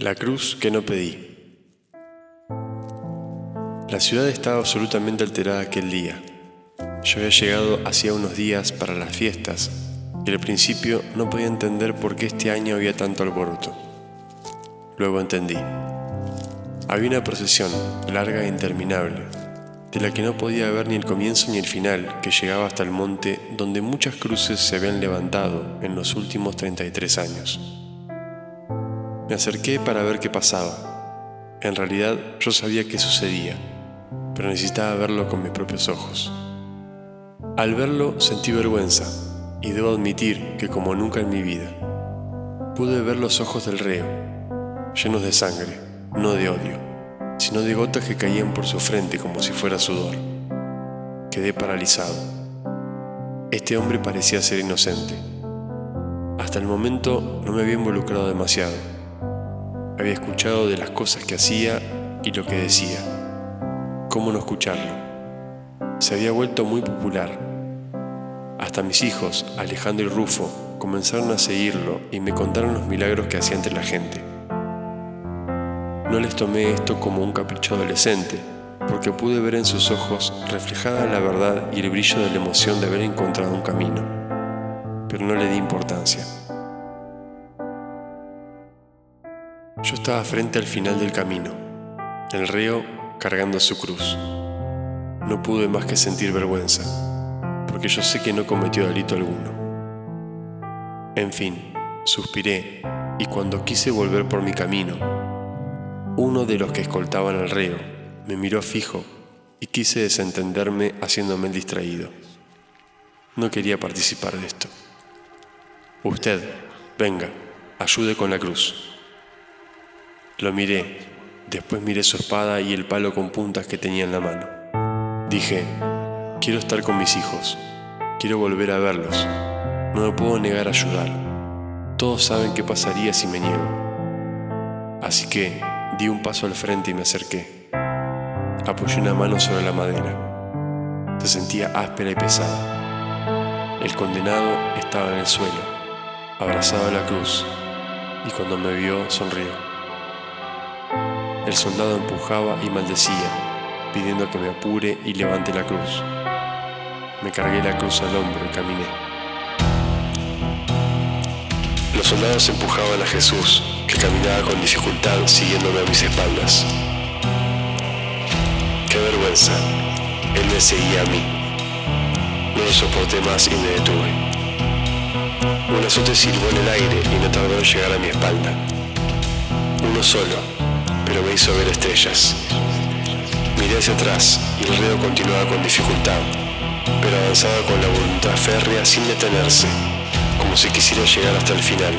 La cruz que no pedí. La ciudad estaba absolutamente alterada aquel día. Yo había llegado hacía unos días para las fiestas y al principio no podía entender por qué este año había tanto alboroto. Luego entendí. Había una procesión larga e interminable, de la que no podía ver ni el comienzo ni el final, que llegaba hasta el monte donde muchas cruces se habían levantado en los últimos 33 años. Me acerqué para ver qué pasaba. En realidad yo sabía qué sucedía, pero necesitaba verlo con mis propios ojos. Al verlo sentí vergüenza, y debo admitir que como nunca en mi vida, pude ver los ojos del reo, llenos de sangre, no de odio, sino de gotas que caían por su frente como si fuera sudor. Quedé paralizado. Este hombre parecía ser inocente. Hasta el momento no me había involucrado demasiado había escuchado de las cosas que hacía y lo que decía. ¿Cómo no escucharlo? Se había vuelto muy popular. Hasta mis hijos, Alejandro y Rufo, comenzaron a seguirlo y me contaron los milagros que hacía entre la gente. No les tomé esto como un capricho adolescente, porque pude ver en sus ojos reflejada la verdad y el brillo de la emoción de haber encontrado un camino, pero no le di importancia. Yo estaba frente al final del camino, el reo cargando su cruz. No pude más que sentir vergüenza, porque yo sé que no cometió delito alguno. En fin, suspiré y cuando quise volver por mi camino, uno de los que escoltaban al reo me miró fijo y quise desentenderme haciéndome el distraído. No quería participar de esto. Usted, venga, ayude con la cruz. Lo miré, después miré su espada y el palo con puntas que tenía en la mano. Dije, quiero estar con mis hijos, quiero volver a verlos, no me puedo negar a ayudar. Todos saben qué pasaría si me niego. Así que di un paso al frente y me acerqué. Apoyé una mano sobre la madera. Se sentía áspera y pesada. El condenado estaba en el suelo, abrazado a la cruz, y cuando me vio sonrió. El soldado empujaba y maldecía, pidiendo que me apure y levante la cruz. Me cargué la cruz al hombro y caminé. Los soldados empujaban a Jesús, que caminaba con dificultad siguiéndome a mis espaldas. Qué vergüenza. Él me seguía a mí. No lo soporté más y me detuve. Un azote silbó en el aire y no tardó en llegar a mi espalda. Uno solo, me hizo ver estrellas. Miré hacia atrás y el reo continuaba con dificultad, pero avanzaba con la voluntad férrea sin detenerse, como si quisiera llegar hasta el final,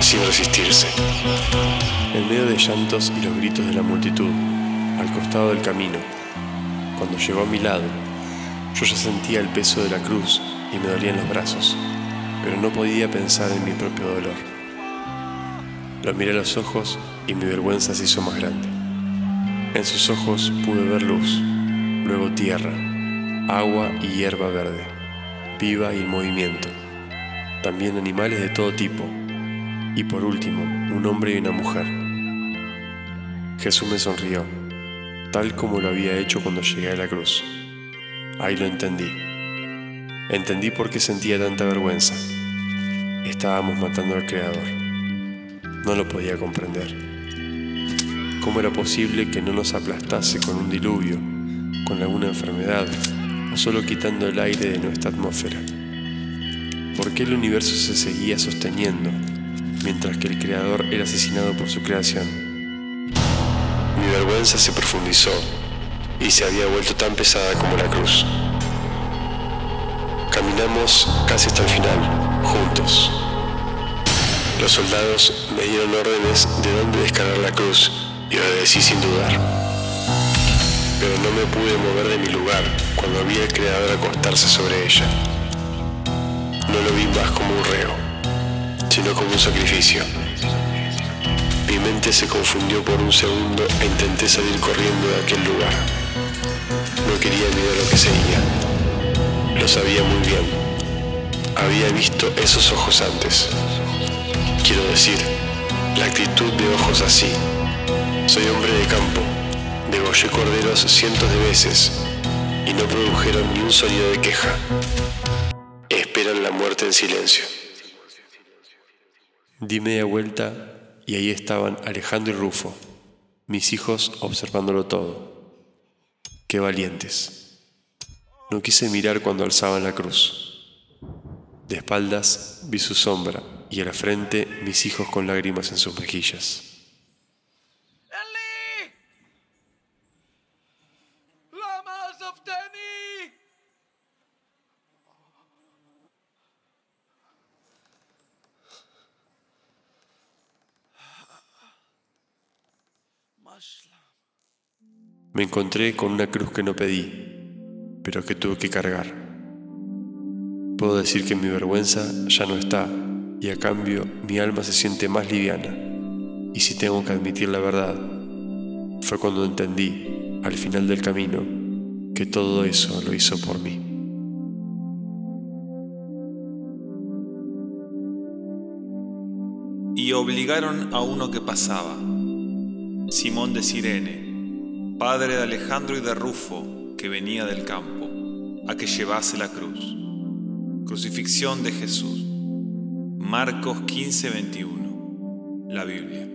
sin resistirse. En medio de llantos y los gritos de la multitud, al costado del camino, cuando llegó a mi lado, yo ya sentía el peso de la cruz y me dolían los brazos, pero no podía pensar en mi propio dolor. Lo miré a los ojos y mi vergüenza se hizo más grande. En sus ojos pude ver luz, luego tierra, agua y hierba verde, viva y en movimiento. También animales de todo tipo. Y por último, un hombre y una mujer. Jesús me sonrió, tal como lo había hecho cuando llegué a la cruz. Ahí lo entendí. Entendí por qué sentía tanta vergüenza. Estábamos matando al Creador. No lo podía comprender. ¿Cómo era posible que no nos aplastase con un diluvio, con alguna enfermedad o solo quitando el aire de nuestra atmósfera? ¿Por qué el universo se seguía sosteniendo mientras que el Creador era asesinado por su creación? Mi vergüenza se profundizó y se había vuelto tan pesada como la cruz. Caminamos casi hasta el final, juntos. Los soldados me dieron órdenes de dónde descargar la cruz y obedecí sin dudar. Pero no me pude mover de mi lugar cuando vi al Creador acostarse sobre ella. No lo vi más como un reo, sino como un sacrificio. Mi mente se confundió por un segundo e intenté salir corriendo de aquel lugar. No quería mirar lo que seguía. Lo sabía muy bien. Había visto esos ojos antes. Quiero decir, La actitud de ojos así. Soy hombre de campo, degollé corderos cientos de veces y no produjeron ni un sonido de queja. Esperan la muerte en silencio. Di media vuelta y ahí estaban Alejandro y Rufo, mis hijos observándolo todo. Qué valientes. No quise mirar cuando alzaban la cruz. De espaldas vi su sombra y a la frente mis hijos con lágrimas en sus mejillas. Me encontré con una cruz que no pedí, pero que tuve que cargar. Puedo decir que mi vergüenza ya no está y a cambio mi alma se siente más liviana. Y si tengo que admitir la verdad, fue cuando entendí, al final del camino, que todo eso lo hizo por mí. Y obligaron a uno que pasaba, Simón de Sirene, padre de Alejandro y de Rufo, que venía del campo, a que llevase la cruz. Crucifixión de Jesús. Marcos 15:21. La Biblia.